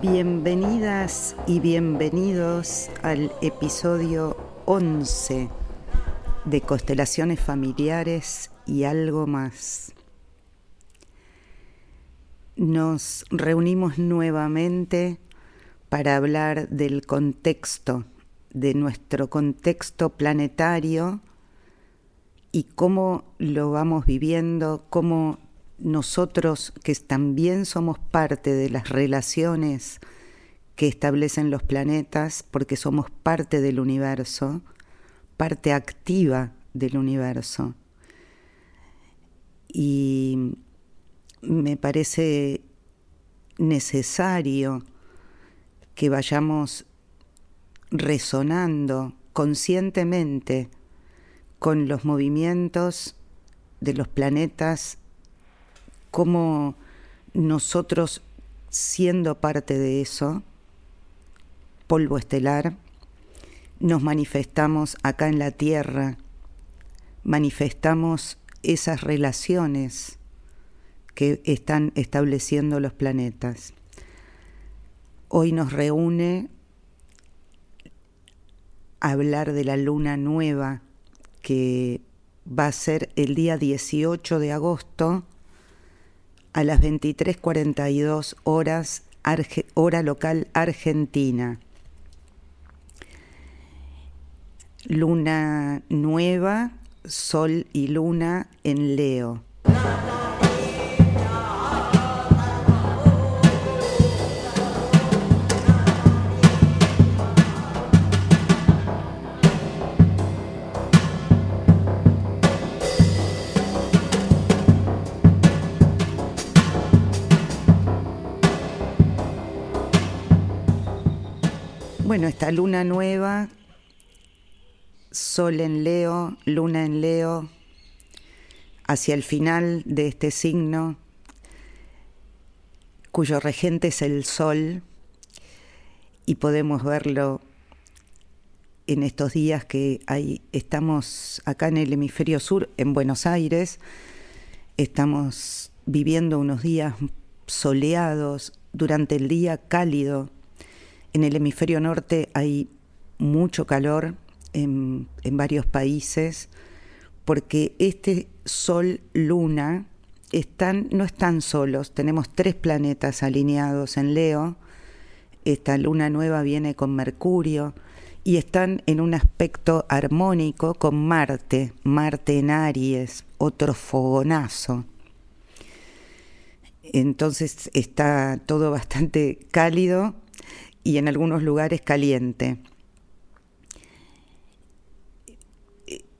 Bienvenidas y bienvenidos al episodio 11 de Constelaciones Familiares y algo más. Nos reunimos nuevamente para hablar del contexto, de nuestro contexto planetario y cómo lo vamos viviendo, cómo nosotros que también somos parte de las relaciones que establecen los planetas, porque somos parte del universo, parte activa del universo. Y me parece necesario que vayamos resonando conscientemente con los movimientos de los planetas cómo nosotros, siendo parte de eso, polvo estelar, nos manifestamos acá en la Tierra, manifestamos esas relaciones que están estableciendo los planetas. Hoy nos reúne hablar de la luna nueva que va a ser el día 18 de agosto a las 23.42 horas, hora local argentina. Luna nueva, sol y luna en Leo. Bueno, esta luna nueva, sol en Leo, luna en Leo, hacia el final de este signo, cuyo regente es el sol, y podemos verlo en estos días que hay, estamos acá en el hemisferio sur, en Buenos Aires, estamos viviendo unos días soleados, durante el día cálido, en el hemisferio norte hay mucho calor en, varios países porque este Sol-Luna están, no están solos. Tenemos tres planetas alineados en Leo. Esta luna nueva viene con Mercurio y están en un aspecto armónico con Marte, Marte en Aries, otro fogonazo. Entonces está todo bastante cálido y en algunos lugares caliente.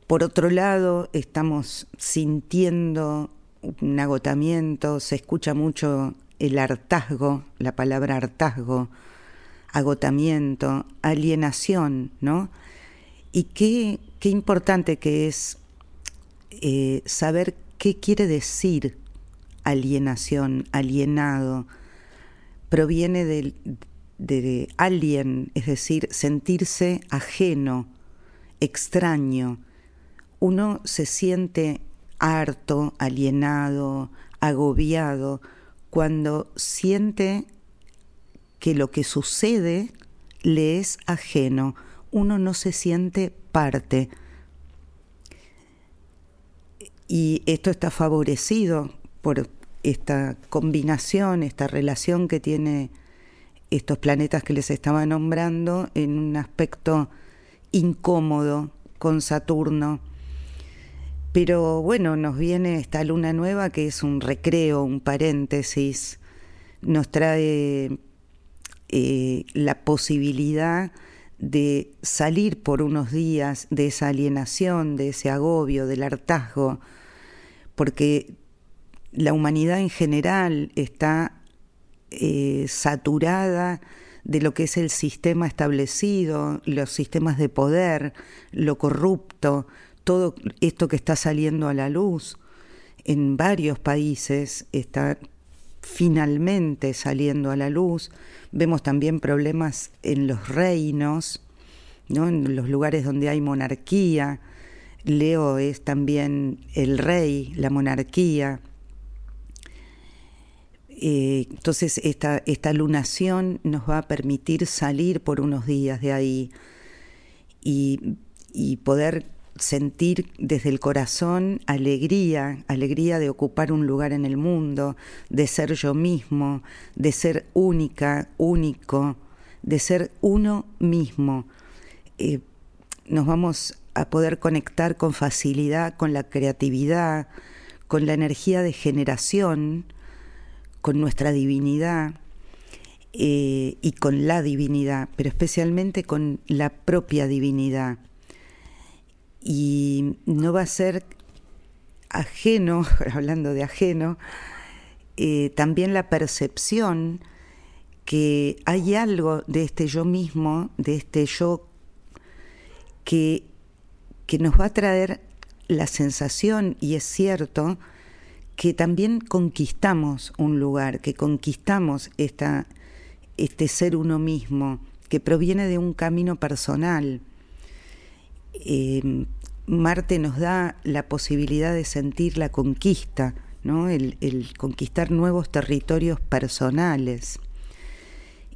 Por otro lado, estamos sintiendo un agotamiento, se escucha mucho el hartazgo, la palabra hartazgo, agotamiento, alienación, ¿no? Y qué, qué importante que es eh, saber qué quiere decir alienación, alienado. Proviene del, de alien, es decir, sentirse ajeno, extraño. Uno se siente harto, alienado, agobiado, cuando siente que lo que sucede le es ajeno, uno no se siente parte. Y esto está favorecido por esta combinación, esta relación que tiene estos planetas que les estaba nombrando en un aspecto incómodo con Saturno. Pero bueno, nos viene esta luna nueva que es un recreo, un paréntesis, nos trae eh, la posibilidad de salir por unos días de esa alienación, de ese agobio, del hartazgo, porque la humanidad en general está eh, saturada de lo que es el sistema establecido, los sistemas de poder, lo corrupto, todo esto que está saliendo a la luz en varios países está finalmente saliendo a la luz. Vemos también problemas en los reinos, ¿no? en los lugares donde hay monarquía. Leo es también el rey, la monarquía. Eh, entonces esta, esta lunación nos va a permitir salir por unos días de ahí y, y poder sentir desde el corazón alegría, alegría de ocupar un lugar en el mundo, de ser yo mismo, de ser única, único, de ser uno mismo. Eh, nos vamos a poder conectar con facilidad con la creatividad, con la energía de generación, con nuestra divinidad eh, y con la divinidad, pero especialmente con la propia divinidad. Y no va a ser ajeno, hablando de ajeno, eh, también la percepción que hay algo de este yo mismo, de este yo que, que nos va a traer la sensación, y es cierto, que también conquistamos un lugar, que conquistamos esta, este ser uno mismo, que proviene de un camino personal. Eh, Marte nos da la posibilidad de sentir la conquista, ¿no? el, conquistar nuevos territorios personales.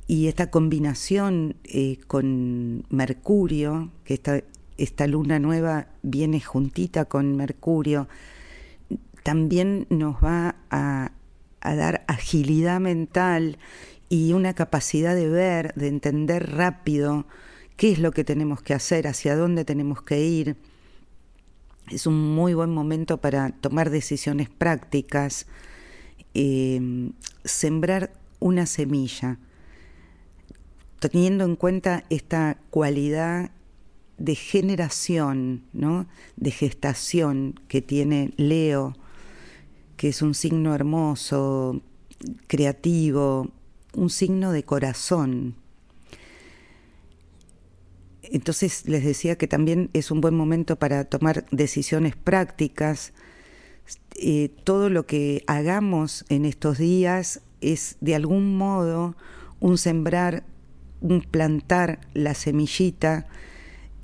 Y esta combinación eh, con Mercurio, que esta, esta luna nueva viene juntita con Mercurio, también nos va a, dar agilidad mental y una capacidad de ver, de entender rápido qué es lo que tenemos que hacer, hacia dónde tenemos que ir. Es un muy buen momento para tomar decisiones prácticas, eh, sembrar una semilla, teniendo en cuenta esta cualidad de generación, ¿no? de gestación que tiene Leo, que es un signo hermoso, creativo, un signo de corazón. Entonces les decía que también es un buen momento para tomar decisiones prácticas. Eh, todo lo que hagamos en estos días es de algún modo un sembrar, un plantar la semillita,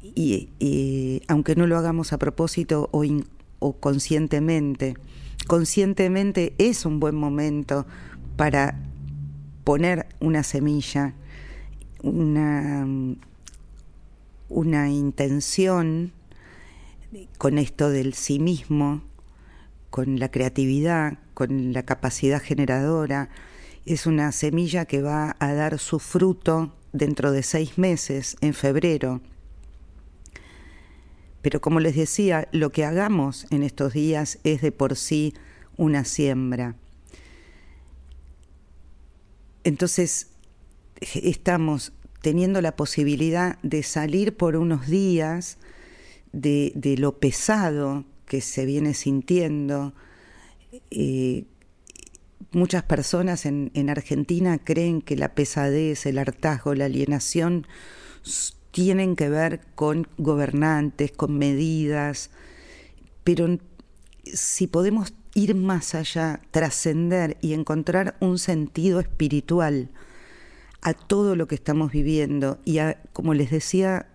y, aunque no lo hagamos a propósito o conscientemente conscientemente es un buen momento para poner una semilla, una, una intención con esto del sí mismo, con la creatividad, con la capacidad generadora. Es una semilla que va a dar su fruto dentro de seis meses, en febrero. Pero como les decía, lo que hagamos en estos días es de por sí una siembra. Entonces, estamos teniendo la posibilidad de salir por unos días de, lo pesado que se viene sintiendo. Eh, muchas personas en, en, Argentina creen que la pesadez, el hartazgo, la alienación tienen que ver con gobernantes, con medidas, pero si podemos ir más allá, trascender y encontrar un sentido espiritual a todo lo que estamos viviendo y a, como les decía,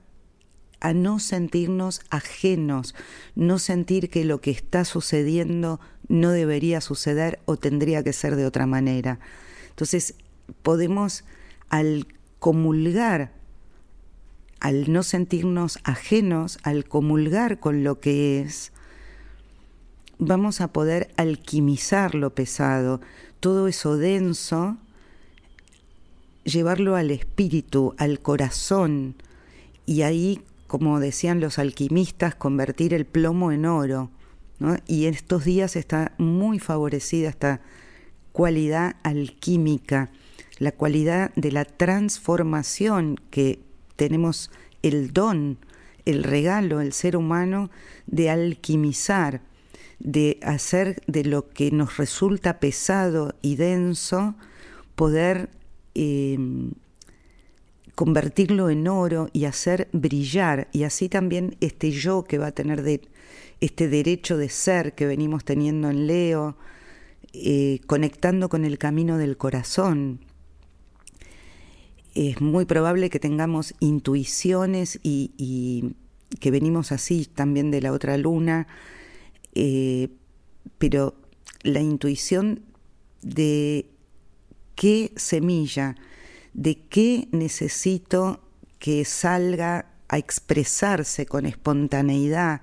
a no sentirnos ajenos, no sentir que lo que está sucediendo no debería suceder o tendría que ser de otra manera. Entonces, podemos al comulgar al no sentirnos ajenos, al comulgar con lo que es, vamos a poder alquimizar lo pesado, todo eso denso, llevarlo al espíritu, al corazón, y ahí, como decían los alquimistas, convertir el plomo en oro. Y en estos días está muy favorecida esta cualidad alquímica, la cualidad de la transformación que tenemos el don, el regalo, el ser humano de alquimizar, de hacer de lo que nos resulta pesado y denso, poder em, convertirlo en oro y hacer brillar, y así también este yo que va a tener de, este derecho de ser que venimos teniendo en Leo, eh, conectando con el camino del corazón, es muy probable que tengamos intuiciones y, que venimos así también de la otra luna, eh, pero la intuición de qué semilla, de qué necesito que salga a expresarse con espontaneidad.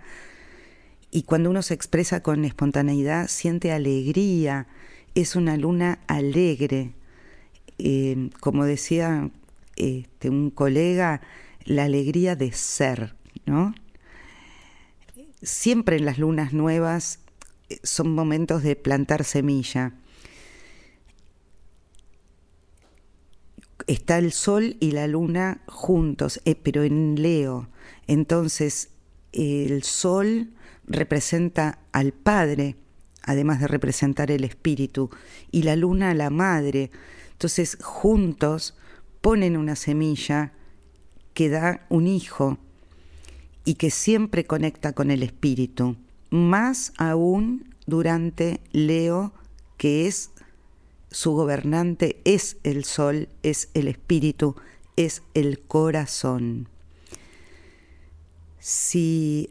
Y cuando uno se expresa con espontaneidad, siente alegría, es una luna alegre. Eh, como decía este, un colega, la alegría de ser, ¿no? Siempre en las lunas nuevas eh, son momentos de plantar semilla. Está el sol y la luna juntos, eh, pero en Leo. Entonces, el sol representa al Padre, además de representar el Espíritu, y la luna a la Madre. Entonces, juntos ponen una semilla que da un hijo y que siempre conecta con el espíritu, más aún durante Leo, que es su gobernante, es el sol, es el espíritu, es el corazón. Si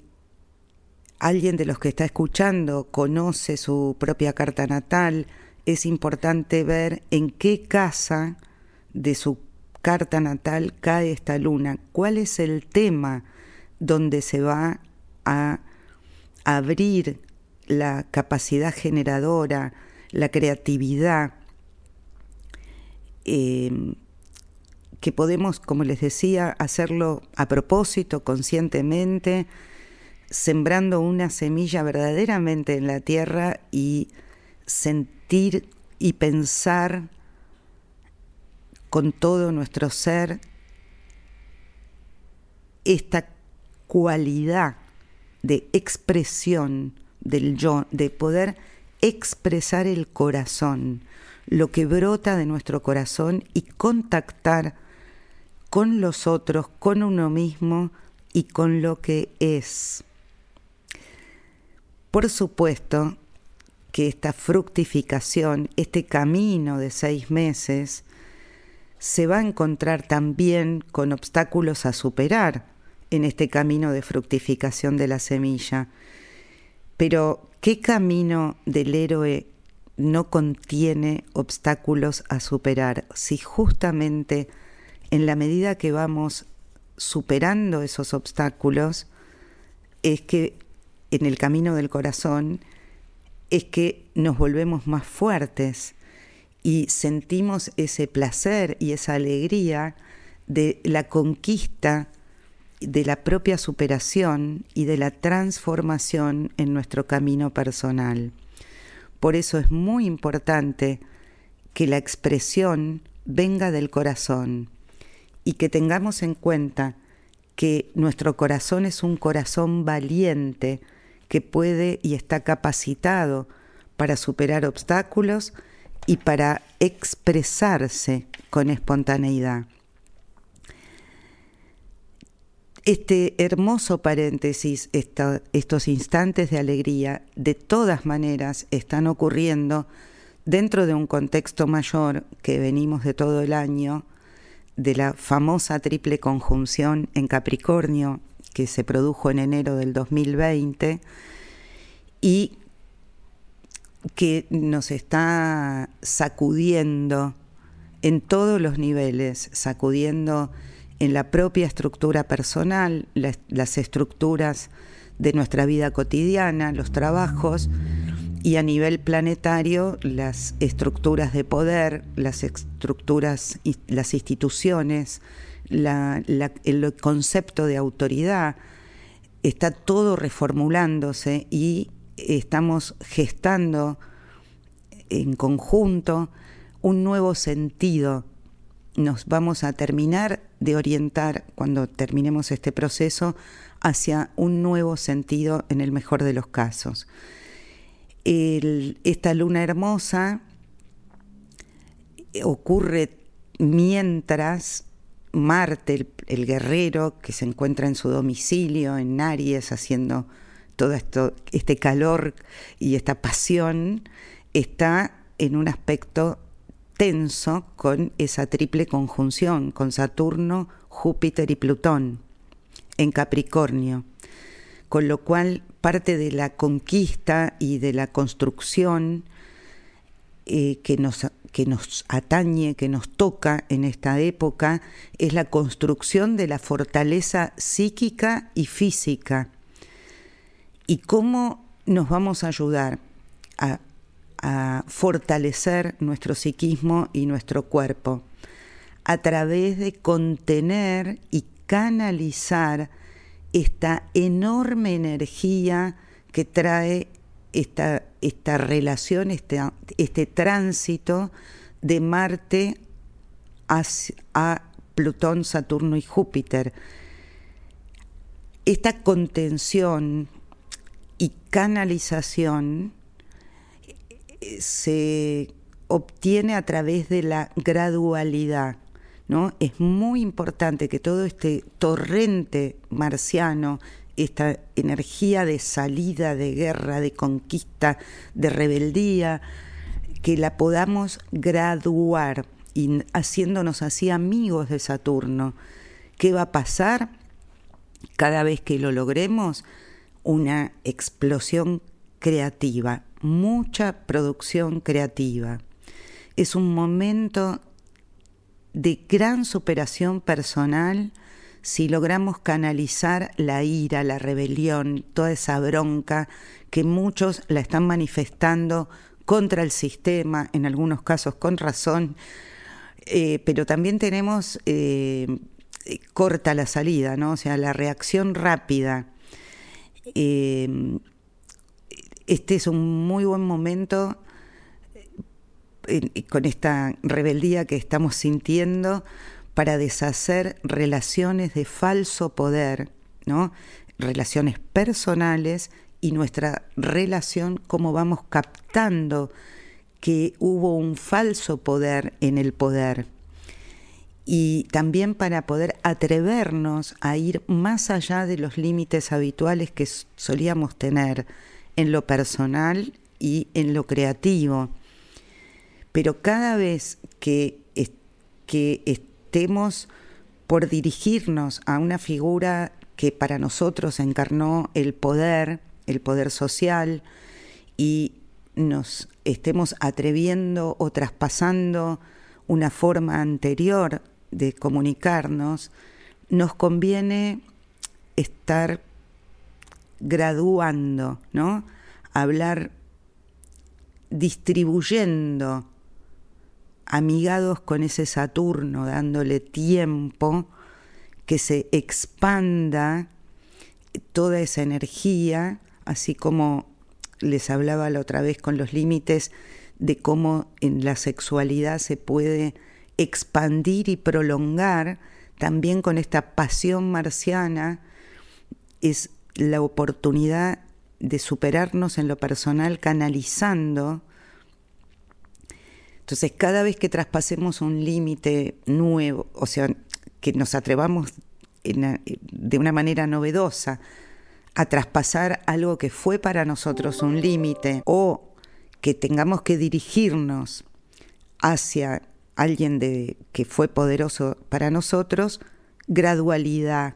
alguien de los que está escuchando conoce su propia carta natal, es importante ver en qué casa de su carta natal cae esta luna, cuál es el tema donde se va a abrir la capacidad generadora, la creatividad, em, que podemos, como les decía, hacerlo a propósito, conscientemente, sembrando una semilla verdaderamente en la tierra y sentir y pensar con todo nuestro ser esta cualidad de expresión del yo, de poder expresar el corazón, lo que brota de nuestro corazón y contactar con los otros, con uno mismo y con lo que es. Por supuesto que esta fructificación, este camino de seis meses, se va a encontrar también con obstáculos a superar en este camino de fructificación de la semilla. Pero, ¿qué camino del héroe no contiene obstáculos a superar si justamente en la medida que vamos superando esos obstáculos es que en el camino del corazón es que nos volvemos más fuertes, y sentimos ese placer y esa alegría de la conquista de la propia superación y de la transformación en nuestro camino personal. Por eso es muy importante que la expresión venga del corazón y que tengamos en cuenta que nuestro corazón es un corazón valiente que puede y está capacitado para superar obstáculos y para expresarse con espontaneidad. Este hermoso paréntesis, estos instantes de alegría, de todas maneras están ocurriendo dentro de un contexto mayor que venimos de todo el año, de la famosa triple conjunción en Capricornio que se produjo en enero del 2020 y que nos está sacudiendo en todos los niveles, sacudiendo en la propia estructura personal, las, estructuras de nuestra vida cotidiana, los trabajos, y a nivel planetario las estructuras de poder, las estructuras, las instituciones, el concepto de autoridad, está todo reformulándose y estamos gestando en conjunto un nuevo sentido. Nos vamos a terminar de orientar, cuando terminemos este proceso, hacia un nuevo sentido en el mejor de los casos. esta luna hermosa ocurre mientras Marte, el, guerrero que se encuentra en su domicilio en Aries haciendo todo esto, este calor y esta pasión está en un aspecto tenso con esa triple conjunción, con Saturno, Júpiter y Plutón en Capricornio. Con lo cual parte de la conquista y de la construcción eh, que, nos, que nos atañe, que nos toca en esta época, es la construcción de la fortaleza psíquica y física. ¿Y cómo nos vamos a ayudar a, fortalecer nuestro psiquismo y nuestro cuerpo? A través de contener y canalizar esta enorme energía que trae esta, esta relación, este, este tránsito de Marte a Plutón, Saturno y Júpiter. Esta contención y canalización eh, se obtiene a través de la gradualidad. ¿no? Es muy importante que todo este torrente marciano esta energía de salida, de guerra, de conquista, de rebeldía, que la podamos graduar y haciéndonos así amigos de Saturno. ¿Qué va a pasar cada vez que lo logremos? Una explosión creativa, mucha producción creativa. Es un momento de gran superación personal si logramos canalizar la ira, la rebelión, toda esa bronca que muchos la están manifestando contra el sistema, en algunos casos con razón, eh, pero también tenemos eh, corta la salida, ¿no? O sea, la reacción rápida. Eh, este es un muy buen momento con esta rebeldía que estamos sintiendo para deshacer relaciones de falso poder, ¿no? relaciones personales y nuestra relación, cómo vamos captando que hubo un falso poder en el poder. Y también para poder atrevernos a ir más allá de los límites habituales que solíamos tener en lo personal y en lo creativo. Pero cada vez que, que estemos por dirigirnos a una figura que para nosotros encarnó el poder, el poder social, y nos estemos atreviendo o traspasando una forma anterior de comunicarnos, nos conviene estar graduando, ¿no? Hablar distribuyendo amigados con ese Saturno, dándole tiempo que se expanda toda esa energía, así como les hablaba la otra vez con los límites de cómo en la sexualidad se puede expandir y prolongar, también con esta pasión marciana es la oportunidad de superarnos en lo personal canalizando. Entonces, cada vez que traspasemos un límite nuevo, o sea, que nos atrevamos de una manera novedosa a traspasar algo que fue para nosotros un límite o que tengamos que dirigirnos hacia alguien de, que fue poderoso para nosotros, gradualidad,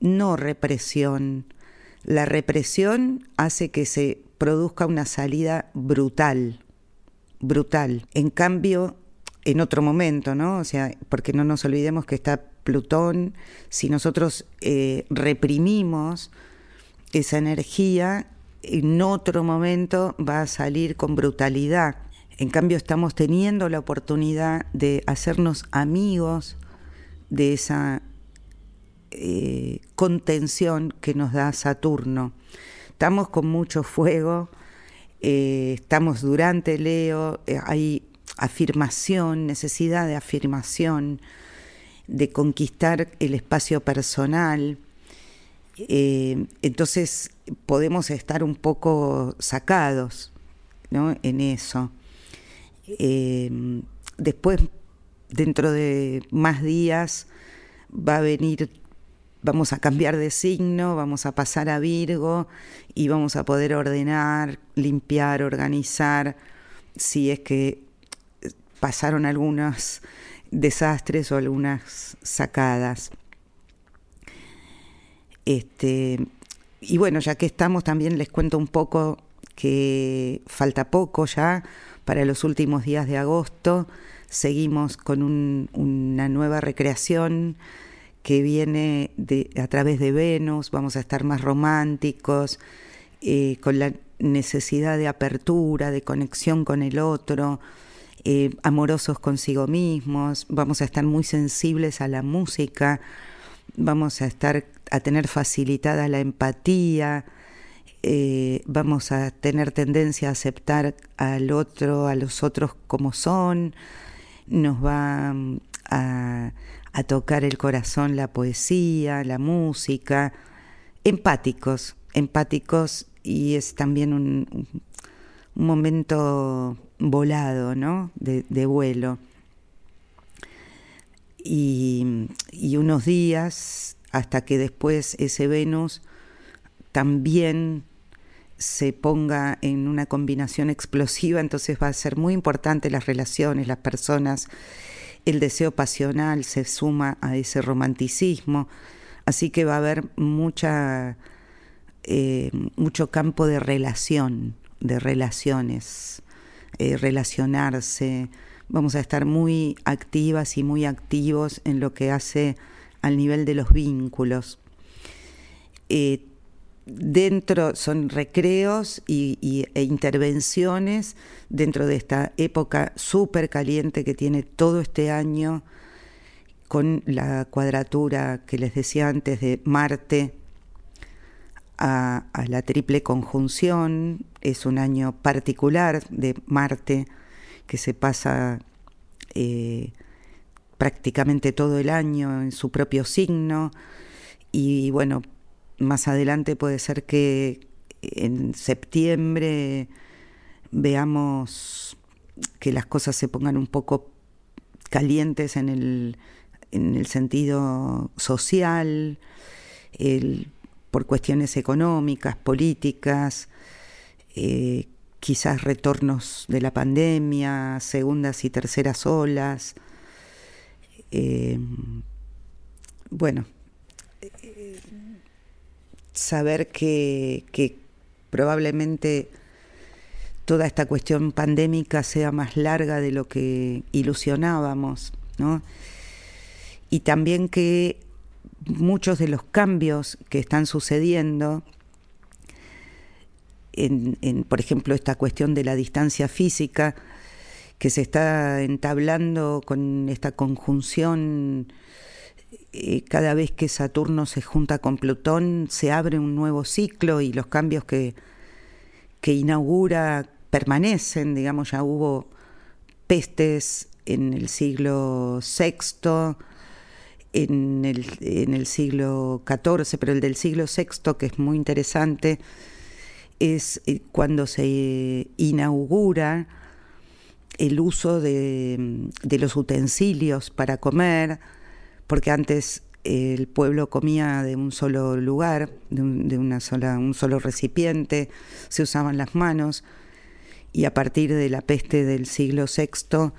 no represión. La represión hace que se produzca una salida brutal brutal. En cambio, en otro momento, ¿no? O sea, porque no nos olvidemos que está Plutón, si nosotros eh, reprimimos esa energía, en otro momento va a salir con brutalidad. En cambio, estamos teniendo la oportunidad de hacernos amigos de esa eh, contención que nos da Saturno. Estamos con mucho fuego, eh, estamos durante Leo, eh, hay afirmación, necesidad de afirmación, de conquistar el espacio personal. Entonces podemos estar un poco sacados en eso. Después, dentro de más días, va a venir vamos a cambiar de signo, vamos a pasar a Virgo y vamos a poder ordenar, limpiar, organizar, si es que pasaron algunos desastres o algunas sacadas. Este, y bueno, ya que estamos, también les cuento un poco que falta poco ya para los últimos días de agosto. Seguimos con una nueva recreación que viene a través de Venus, vamos a estar más románticos, eh, con la necesidad de apertura, de conexión con el otro, eh, amorosos consigo mismos, vamos a estar muy sensibles a la música, vamos a estar a tener facilitada la empatía, eh, vamos a tener tendencia a aceptar al otro, a los otros como son, nos va mm, a, tocar el corazón la poesía, la música, empáticos, empáticos y es también un, momento volado, ¿no? De, vuelo. Y, unos días hasta que después ese Venus también se ponga en una combinación explosiva, entonces va a ser muy importante las relaciones, las personas, el deseo pasional se suma a ese romanticismo, así que va a haber mucha eh, mucho campo de relación, de relaciones, eh, relacionarse. Vamos a estar muy activas y muy activos en lo que hace al nivel de los vínculos. Eh, dentro son recreos y, e intervenciones dentro de esta época súper caliente que tiene todo este año con la cuadratura que les decía antes de Marte a, la triple conjunción. Es un año particular de Marte que se pasa eh, prácticamente todo el año en su propio signo. Y bueno, más adelante puede ser que en septiembre veamos que las cosas se pongan un poco calientes en el, en el sentido social. El, por cuestiones económicas, políticas, eh, quizás retornos de la pandemia, segundas y terceras olas. Eh, bueno, saber que, que, probablemente toda esta cuestión pandémica sea más larga de lo que ilusionábamos, ¿no? Y también que muchos de los cambios que están sucediendo, en, por ejemplo, esta cuestión de la distancia física que se está entablando con esta conjunción, eh, cada vez que Saturno se junta con Plutón, se abre un nuevo ciclo y los cambios que, que inaugura permanecen, digamos, ya hubo pestes en el siglo VI, en el, en el siglo XIV, pero el del siglo VI, que es muy interesante, es eh, cuando se inaugura el uso de, los utensilios para comer, porque antes el pueblo comía de un solo lugar, de, una sola, un solo recipiente, se usaban las manos, y a partir de la peste del siglo VI,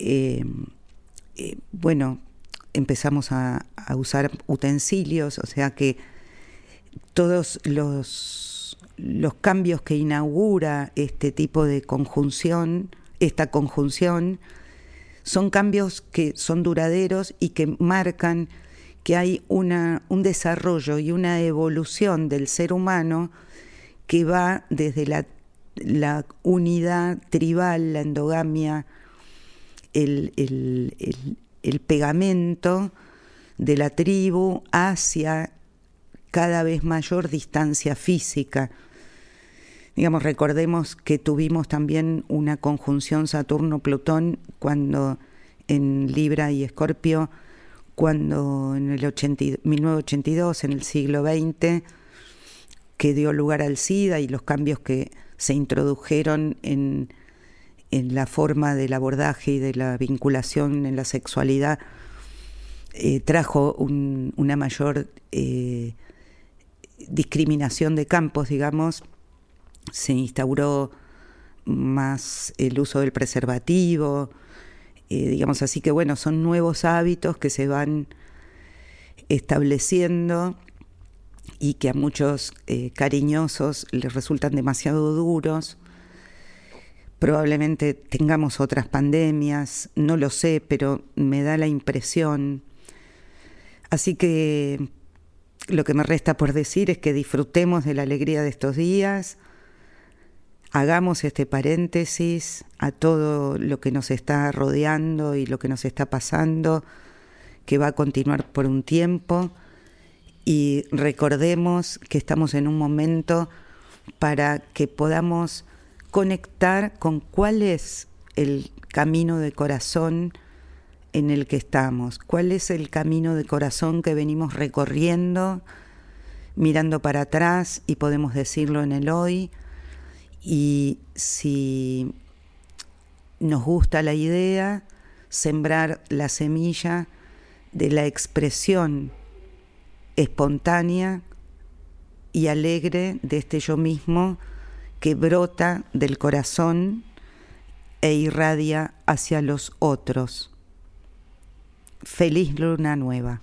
eh, eh, bueno, empezamos a, usar utensilios, o sea que todos los, los cambios que inaugura este tipo de conjunción, esta conjunción, son cambios que son duraderos y que marcan que hay una, un desarrollo y una evolución del ser humano que va desde la, la unidad tribal, la endogamia, el, el pegamento de la tribu hacia cada vez mayor distancia física. Digamos, recordemos que tuvimos también una conjunción Saturno-Plutón cuando en Libra y Escorpio, cuando en el 1982, en el siglo XX, que dio lugar al SIDA y los cambios que se introdujeron en en la forma del abordaje y de la vinculación en la sexualidad eh, trajo una mayor eh, discriminación de campos, digamos, se instauró más el uso del preservativo, eh, digamos así que bueno, son nuevos hábitos que se van estableciendo y que a muchos cariñosos les resultan demasiado duros probablemente tengamos otras pandemias, no lo sé, pero me da la impresión. Así que lo que me resta por decir es que disfrutemos de la alegría de estos días, hagamos este paréntesis a todo lo que nos está rodeando y lo que nos está pasando, que va a continuar por un tiempo, y recordemos que estamos en un momento para que podamos conectar con cuál es el camino de corazón en el que estamos, cuál es el camino de corazón que venimos recorriendo, mirando para atrás y podemos decirlo en el hoy. Y si nos gusta la idea, sembrar la semilla de la expresión espontánea y alegre de este yo mismo que brota del corazón e irradia hacia los otros. Feliz luna nueva.